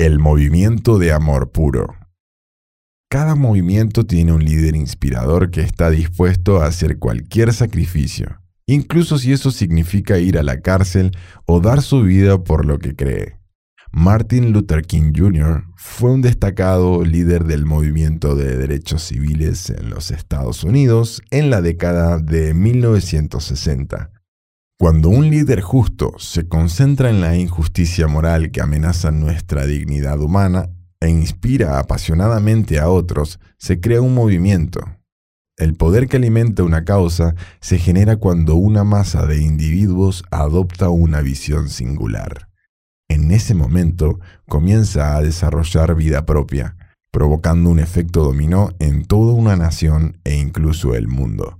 El movimiento de amor puro. Cada movimiento tiene un líder inspirador que está dispuesto a hacer cualquier sacrificio, incluso si eso significa ir a la cárcel o dar su vida por lo que cree. Martin Luther King Jr. fue un destacado líder del movimiento de derechos civiles en los Estados Unidos en la década de 1960 cuando un líder justo se concentra en la injusticia moral que amenaza nuestra dignidad humana e inspira apasionadamente a otros, se crea un movimiento. El poder que alimenta una causa se genera cuando una masa de individuos adopta una visión singular. En ese momento comienza a desarrollar vida propia, provocando un efecto dominó en toda una nación e incluso el mundo.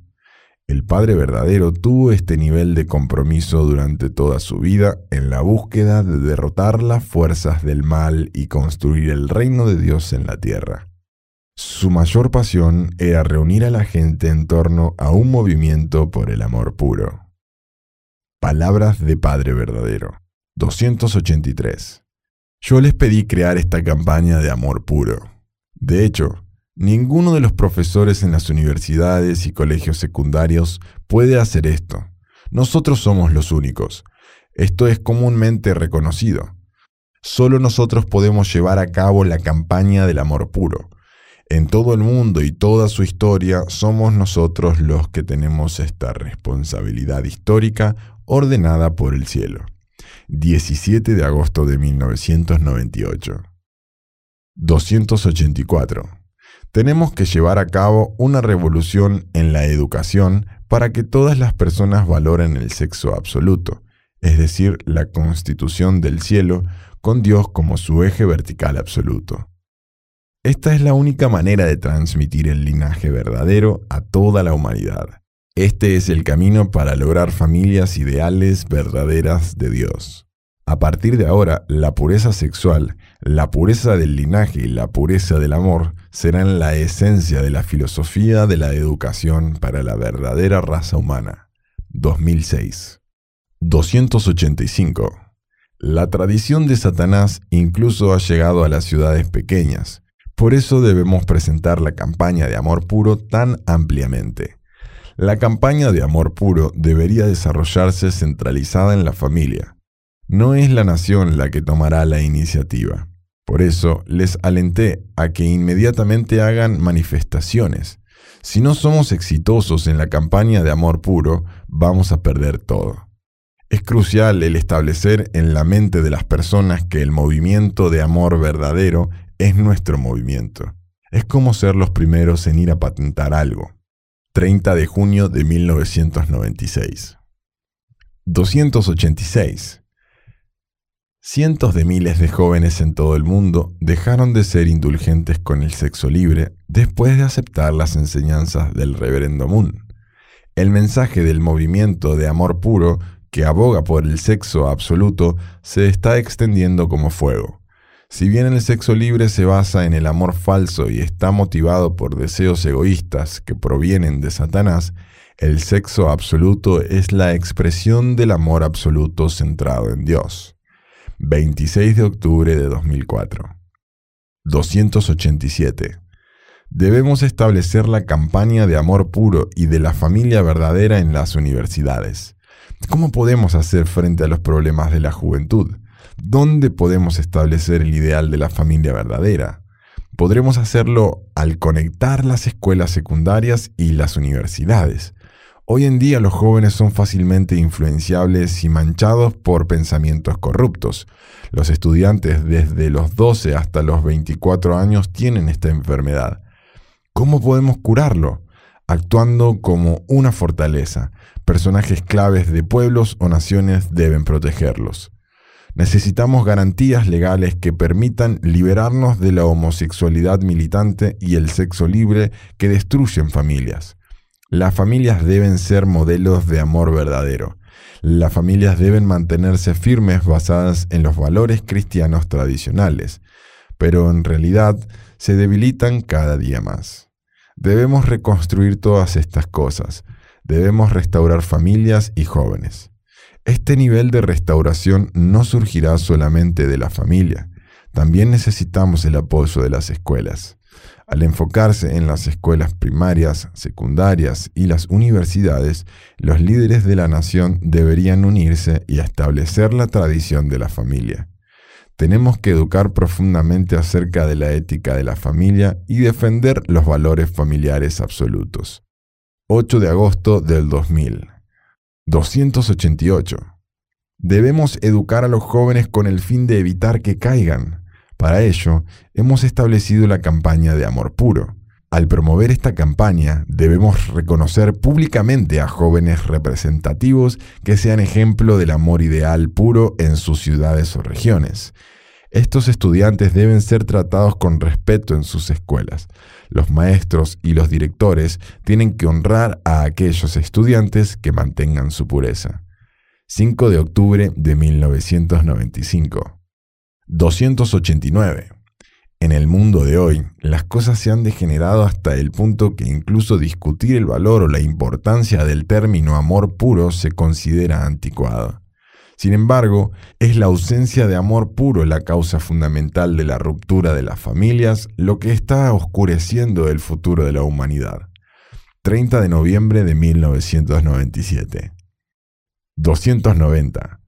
El Padre verdadero tuvo este nivel de compromiso durante toda su vida en la búsqueda de derrotar las fuerzas del mal y construir el reino de Dios en la tierra. Su mayor pasión era reunir a la gente en torno a un movimiento por el amor puro. Palabras de Padre verdadero. 283. Yo les pedí crear esta campaña de amor puro. De hecho, Ninguno de los profesores en las universidades y colegios secundarios puede hacer esto. Nosotros somos los únicos. Esto es comúnmente reconocido. Solo nosotros podemos llevar a cabo la campaña del amor puro. En todo el mundo y toda su historia somos nosotros los que tenemos esta responsabilidad histórica ordenada por el cielo. 17 de agosto de 1998. 284. Tenemos que llevar a cabo una revolución en la educación para que todas las personas valoren el sexo absoluto, es decir, la constitución del cielo con Dios como su eje vertical absoluto. Esta es la única manera de transmitir el linaje verdadero a toda la humanidad. Este es el camino para lograr familias ideales verdaderas de Dios. A partir de ahora, la pureza sexual, la pureza del linaje y la pureza del amor serán la esencia de la filosofía de la educación para la verdadera raza humana. 2006. 285. La tradición de Satanás incluso ha llegado a las ciudades pequeñas. Por eso debemos presentar la campaña de amor puro tan ampliamente. La campaña de amor puro debería desarrollarse centralizada en la familia no es la nación la que tomará la iniciativa. Por eso les alenté a que inmediatamente hagan manifestaciones. Si no somos exitosos en la campaña de amor puro, vamos a perder todo. Es crucial el establecer en la mente de las personas que el movimiento de amor verdadero es nuestro movimiento. Es como ser los primeros en ir a patentar algo. 30 de junio de 1996. 286. Cientos de miles de jóvenes en todo el mundo dejaron de ser indulgentes con el sexo libre después de aceptar las enseñanzas del reverendo Moon. El mensaje del movimiento de amor puro que aboga por el sexo absoluto se está extendiendo como fuego. Si bien el sexo libre se basa en el amor falso y está motivado por deseos egoístas que provienen de Satanás, el sexo absoluto es la expresión del amor absoluto centrado en Dios. 26 de octubre de 2004. 287. Debemos establecer la campaña de amor puro y de la familia verdadera en las universidades. ¿Cómo podemos hacer frente a los problemas de la juventud? ¿Dónde podemos establecer el ideal de la familia verdadera? Podremos hacerlo al conectar las escuelas secundarias y las universidades. Hoy en día los jóvenes son fácilmente influenciables y manchados por pensamientos corruptos. Los estudiantes desde los 12 hasta los 24 años tienen esta enfermedad. ¿Cómo podemos curarlo? Actuando como una fortaleza. Personajes claves de pueblos o naciones deben protegerlos. Necesitamos garantías legales que permitan liberarnos de la homosexualidad militante y el sexo libre que destruyen familias. Las familias deben ser modelos de amor verdadero. Las familias deben mantenerse firmes basadas en los valores cristianos tradicionales, pero en realidad se debilitan cada día más. Debemos reconstruir todas estas cosas. Debemos restaurar familias y jóvenes. Este nivel de restauración no surgirá solamente de la familia, también necesitamos el apoyo de las escuelas. Al enfocarse en las escuelas primarias, secundarias y las universidades, los líderes de la nación deberían unirse y establecer la tradición de la familia. Tenemos que educar profundamente acerca de la ética de la familia y defender los valores familiares absolutos. 8 de agosto del 2000. 288. Debemos educar a los jóvenes con el fin de evitar que caigan. Para ello, hemos establecido la campaña de amor puro. Al promover esta campaña, debemos reconocer públicamente a jóvenes representativos que sean ejemplo del amor ideal puro en sus ciudades o regiones. Estos estudiantes deben ser tratados con respeto en sus escuelas. Los maestros y los directores tienen que honrar a aquellos estudiantes que mantengan su pureza. 5 de octubre de 1995. 289. En el mundo de hoy, las cosas se han degenerado hasta el punto que incluso discutir el valor o la importancia del término amor puro se considera anticuado. Sin embargo, es la ausencia de amor puro la causa fundamental de la ruptura de las familias, lo que está oscureciendo el futuro de la humanidad. 30 de noviembre de 1997. 290.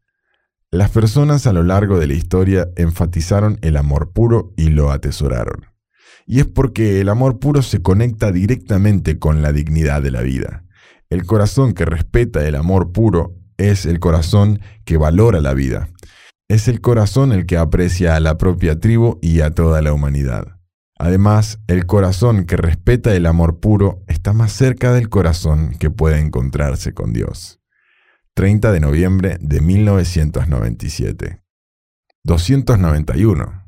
Las personas a lo largo de la historia enfatizaron el amor puro y lo atesoraron. Y es porque el amor puro se conecta directamente con la dignidad de la vida. El corazón que respeta el amor puro es el corazón que valora la vida. Es el corazón el que aprecia a la propia tribu y a toda la humanidad. Además, el corazón que respeta el amor puro está más cerca del corazón que puede encontrarse con Dios. 30 de noviembre de 1997. 291.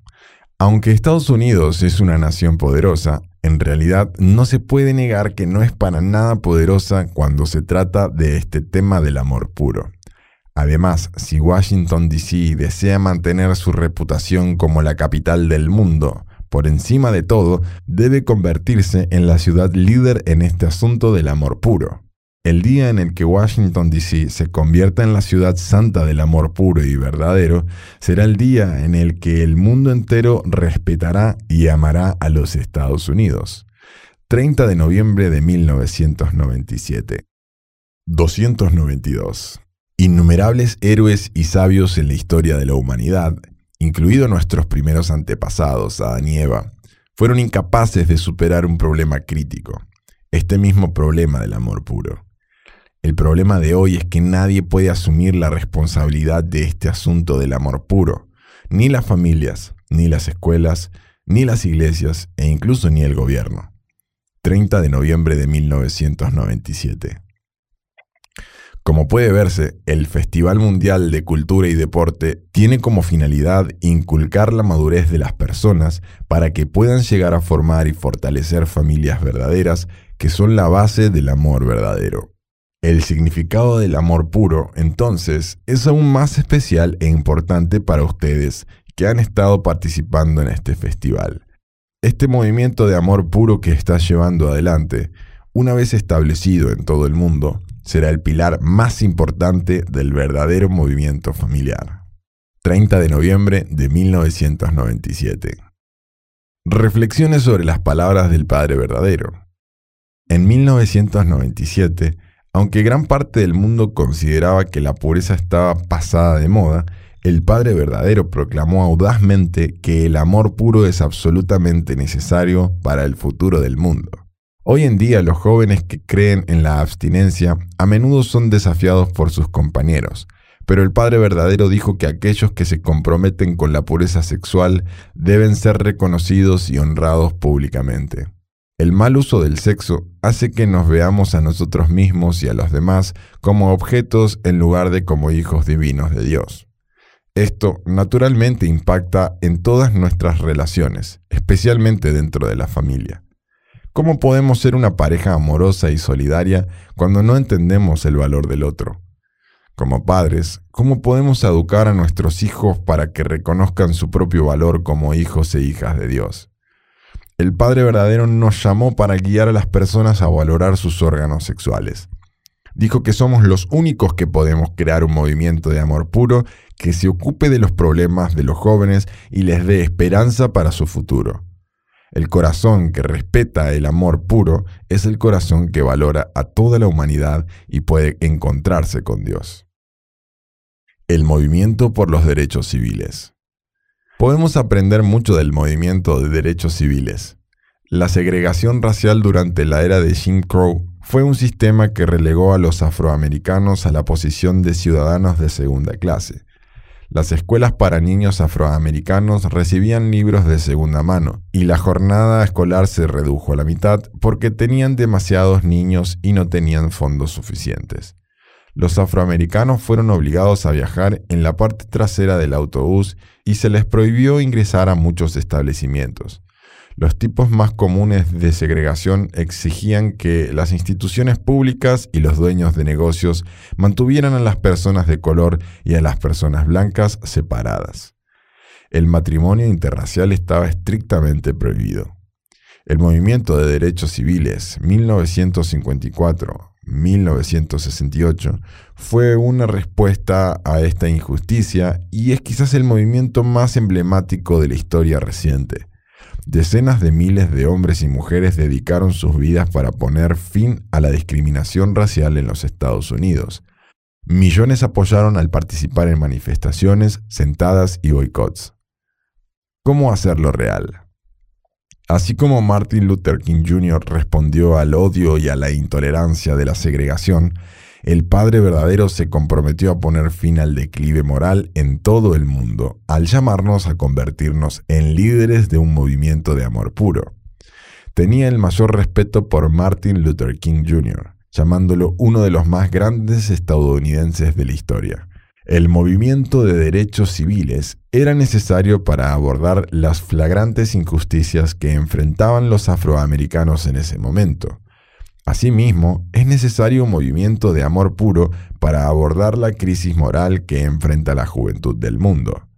Aunque Estados Unidos es una nación poderosa, en realidad no se puede negar que no es para nada poderosa cuando se trata de este tema del amor puro. Además, si Washington, D.C. desea mantener su reputación como la capital del mundo, por encima de todo, debe convertirse en la ciudad líder en este asunto del amor puro. El día en el que Washington, D.C. se convierta en la ciudad santa del amor puro y verdadero, será el día en el que el mundo entero respetará y amará a los Estados Unidos. 30 de noviembre de 1997. 292. Innumerables héroes y sabios en la historia de la humanidad, incluidos nuestros primeros antepasados, Adán y Eva, fueron incapaces de superar un problema crítico, este mismo problema del amor puro. El problema de hoy es que nadie puede asumir la responsabilidad de este asunto del amor puro, ni las familias, ni las escuelas, ni las iglesias e incluso ni el gobierno. 30 de noviembre de 1997. Como puede verse, el Festival Mundial de Cultura y Deporte tiene como finalidad inculcar la madurez de las personas para que puedan llegar a formar y fortalecer familias verdaderas que son la base del amor verdadero. El significado del amor puro, entonces, es aún más especial e importante para ustedes que han estado participando en este festival. Este movimiento de amor puro que está llevando adelante, una vez establecido en todo el mundo, será el pilar más importante del verdadero movimiento familiar. 30 de noviembre de 1997. Reflexiones sobre las palabras del Padre Verdadero. En 1997, aunque gran parte del mundo consideraba que la pureza estaba pasada de moda, el Padre verdadero proclamó audazmente que el amor puro es absolutamente necesario para el futuro del mundo. Hoy en día los jóvenes que creen en la abstinencia a menudo son desafiados por sus compañeros, pero el Padre verdadero dijo que aquellos que se comprometen con la pureza sexual deben ser reconocidos y honrados públicamente. El mal uso del sexo hace que nos veamos a nosotros mismos y a los demás como objetos en lugar de como hijos divinos de Dios. Esto naturalmente impacta en todas nuestras relaciones, especialmente dentro de la familia. ¿Cómo podemos ser una pareja amorosa y solidaria cuando no entendemos el valor del otro? Como padres, ¿cómo podemos educar a nuestros hijos para que reconozcan su propio valor como hijos e hijas de Dios? El Padre verdadero nos llamó para guiar a las personas a valorar sus órganos sexuales. Dijo que somos los únicos que podemos crear un movimiento de amor puro que se ocupe de los problemas de los jóvenes y les dé esperanza para su futuro. El corazón que respeta el amor puro es el corazón que valora a toda la humanidad y puede encontrarse con Dios. El movimiento por los derechos civiles. Podemos aprender mucho del movimiento de derechos civiles. La segregación racial durante la era de Jim Crow fue un sistema que relegó a los afroamericanos a la posición de ciudadanos de segunda clase. Las escuelas para niños afroamericanos recibían libros de segunda mano y la jornada escolar se redujo a la mitad porque tenían demasiados niños y no tenían fondos suficientes. Los afroamericanos fueron obligados a viajar en la parte trasera del autobús y se les prohibió ingresar a muchos establecimientos. Los tipos más comunes de segregación exigían que las instituciones públicas y los dueños de negocios mantuvieran a las personas de color y a las personas blancas separadas. El matrimonio interracial estaba estrictamente prohibido. El movimiento de derechos civiles 1954-1968 fue una respuesta a esta injusticia y es quizás el movimiento más emblemático de la historia reciente. Decenas de miles de hombres y mujeres dedicaron sus vidas para poner fin a la discriminación racial en los Estados Unidos. Millones apoyaron al participar en manifestaciones, sentadas y boicots. ¿Cómo hacerlo real? Así como Martin Luther King Jr. respondió al odio y a la intolerancia de la segregación, el Padre verdadero se comprometió a poner fin al declive moral en todo el mundo, al llamarnos a convertirnos en líderes de un movimiento de amor puro. Tenía el mayor respeto por Martin Luther King Jr., llamándolo uno de los más grandes estadounidenses de la historia. El movimiento de derechos civiles era necesario para abordar las flagrantes injusticias que enfrentaban los afroamericanos en ese momento. Asimismo, es necesario un movimiento de amor puro para abordar la crisis moral que enfrenta la juventud del mundo.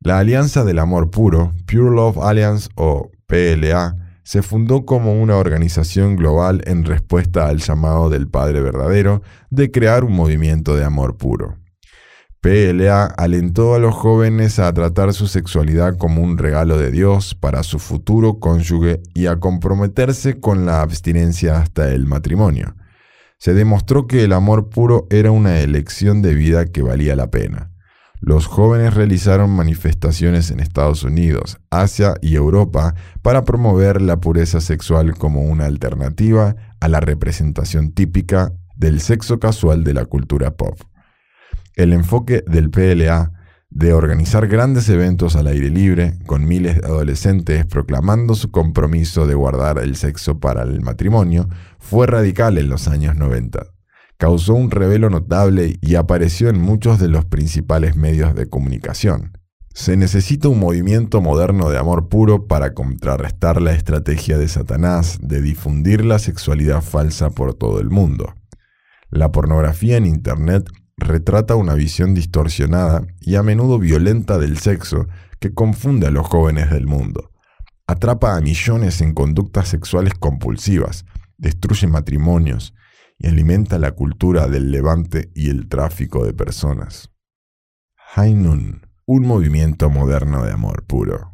La Alianza del Amor Puro, Pure Love Alliance o PLA, se fundó como una organización global en respuesta al llamado del Padre Verdadero de crear un movimiento de amor puro. PLA alentó a los jóvenes a tratar su sexualidad como un regalo de Dios para su futuro cónyuge y a comprometerse con la abstinencia hasta el matrimonio. Se demostró que el amor puro era una elección de vida que valía la pena. Los jóvenes realizaron manifestaciones en Estados Unidos, Asia y Europa para promover la pureza sexual como una alternativa a la representación típica del sexo casual de la cultura pop. El enfoque del PLA de organizar grandes eventos al aire libre, con miles de adolescentes proclamando su compromiso de guardar el sexo para el matrimonio, fue radical en los años 90. Causó un revelo notable y apareció en muchos de los principales medios de comunicación. Se necesita un movimiento moderno de amor puro para contrarrestar la estrategia de Satanás de difundir la sexualidad falsa por todo el mundo. La pornografía en Internet retrata una visión distorsionada y a menudo violenta del sexo que confunde a los jóvenes del mundo. Atrapa a millones en conductas sexuales compulsivas, destruye matrimonios y alimenta la cultura del levante y el tráfico de personas. Hainun, un movimiento moderno de amor puro.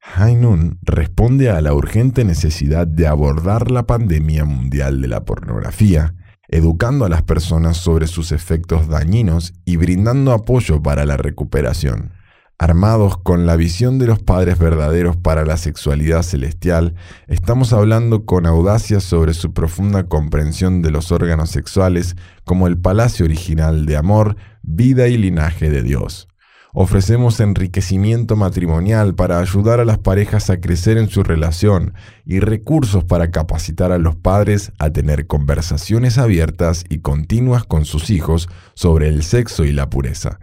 Hainun responde a la urgente necesidad de abordar la pandemia mundial de la pornografía educando a las personas sobre sus efectos dañinos y brindando apoyo para la recuperación. Armados con la visión de los padres verdaderos para la sexualidad celestial, estamos hablando con audacia sobre su profunda comprensión de los órganos sexuales como el palacio original de amor, vida y linaje de Dios. Ofrecemos enriquecimiento matrimonial para ayudar a las parejas a crecer en su relación y recursos para capacitar a los padres a tener conversaciones abiertas y continuas con sus hijos sobre el sexo y la pureza.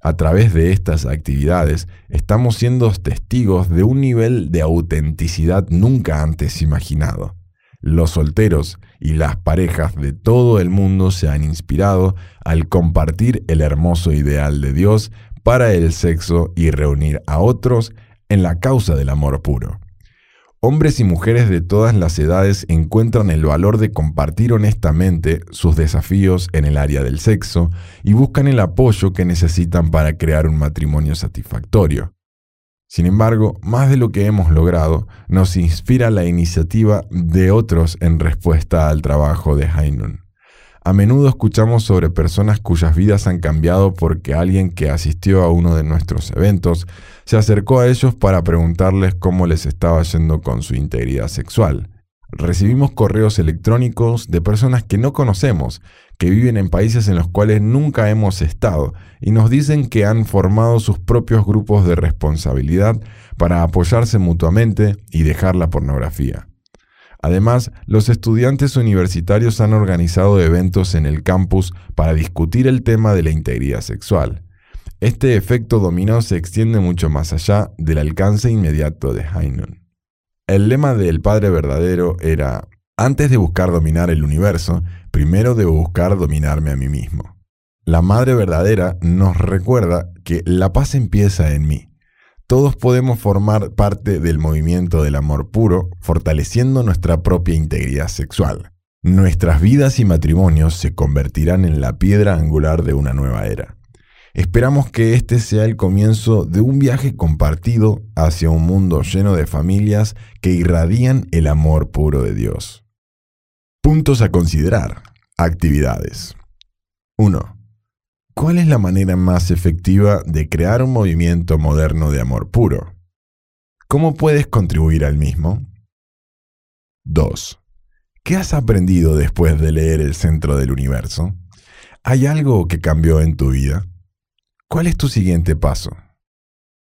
A través de estas actividades estamos siendo testigos de un nivel de autenticidad nunca antes imaginado. Los solteros y las parejas de todo el mundo se han inspirado al compartir el hermoso ideal de Dios para el sexo y reunir a otros en la causa del amor puro. Hombres y mujeres de todas las edades encuentran el valor de compartir honestamente sus desafíos en el área del sexo y buscan el apoyo que necesitan para crear un matrimonio satisfactorio. Sin embargo, más de lo que hemos logrado, nos inspira la iniciativa de otros en respuesta al trabajo de Heinun. A menudo escuchamos sobre personas cuyas vidas han cambiado porque alguien que asistió a uno de nuestros eventos se acercó a ellos para preguntarles cómo les estaba yendo con su integridad sexual. Recibimos correos electrónicos de personas que no conocemos, que viven en países en los cuales nunca hemos estado, y nos dicen que han formado sus propios grupos de responsabilidad para apoyarse mutuamente y dejar la pornografía. Además, los estudiantes universitarios han organizado eventos en el campus para discutir el tema de la integridad sexual. Este efecto dominó se extiende mucho más allá del alcance inmediato de Heinun. El lema del Padre verdadero era, antes de buscar dominar el universo, primero debo buscar dominarme a mí mismo. La Madre verdadera nos recuerda que la paz empieza en mí todos podemos formar parte del movimiento del amor puro, fortaleciendo nuestra propia integridad sexual. Nuestras vidas y matrimonios se convertirán en la piedra angular de una nueva era. Esperamos que este sea el comienzo de un viaje compartido hacia un mundo lleno de familias que irradian el amor puro de Dios. Puntos a considerar. Actividades. 1. ¿Cuál es la manera más efectiva de crear un movimiento moderno de amor puro? ¿Cómo puedes contribuir al mismo? 2. ¿Qué has aprendido después de leer El Centro del Universo? ¿Hay algo que cambió en tu vida? ¿Cuál es tu siguiente paso?